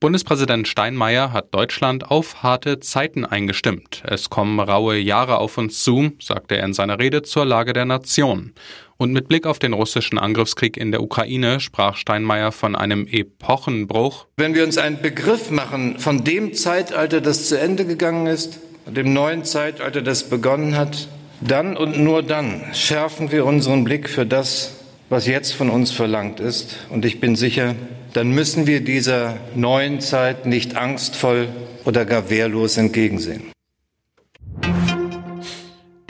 Bundespräsident Steinmeier hat Deutschland auf harte Zeiten eingestimmt. Es kommen raue Jahre auf uns zu, sagte er in seiner Rede zur Lage der Nation. Und mit Blick auf den russischen Angriffskrieg in der Ukraine sprach Steinmeier von einem Epochenbruch. Wenn wir uns einen Begriff machen von dem Zeitalter, das zu Ende gegangen ist, dem neuen Zeitalter, das begonnen hat, dann und nur dann schärfen wir unseren Blick für das, was jetzt von uns verlangt ist. Und ich bin sicher, dann müssen wir dieser neuen Zeit nicht angstvoll oder gar wehrlos entgegensehen.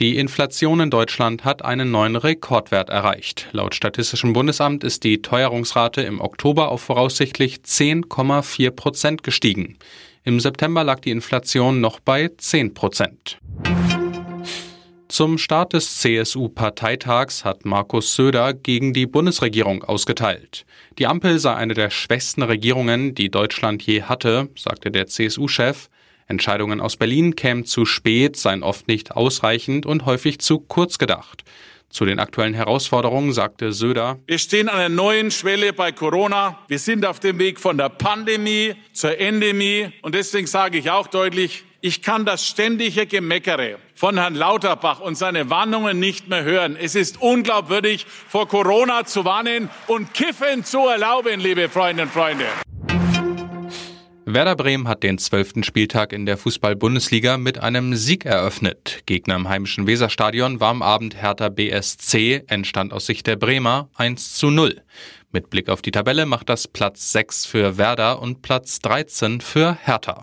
Die Inflation in Deutschland hat einen neuen Rekordwert erreicht. Laut Statistischem Bundesamt ist die Teuerungsrate im Oktober auf voraussichtlich 10,4 Prozent gestiegen. Im September lag die Inflation noch bei 10 Prozent. Zum Start des CSU-Parteitags hat Markus Söder gegen die Bundesregierung ausgeteilt. Die Ampel sei eine der schwächsten Regierungen, die Deutschland je hatte, sagte der CSU-Chef. Entscheidungen aus Berlin kämen zu spät, seien oft nicht ausreichend und häufig zu kurz gedacht. Zu den aktuellen Herausforderungen sagte Söder, Wir stehen an einer neuen Schwelle bei Corona. Wir sind auf dem Weg von der Pandemie zur Endemie. Und deswegen sage ich auch deutlich, ich kann das ständige Gemeckere von Herrn Lauterbach und seine Warnungen nicht mehr hören. Es ist unglaubwürdig, vor Corona zu warnen und Kiffen zu erlauben, liebe Freundinnen und Freunde. Werder Bremen hat den zwölften Spieltag in der Fußball-Bundesliga mit einem Sieg eröffnet. Gegner im heimischen Weserstadion war am Abend Hertha BSC, entstand aus Sicht der Bremer 1 zu 0. Mit Blick auf die Tabelle macht das Platz 6 für Werder und Platz 13 für Hertha.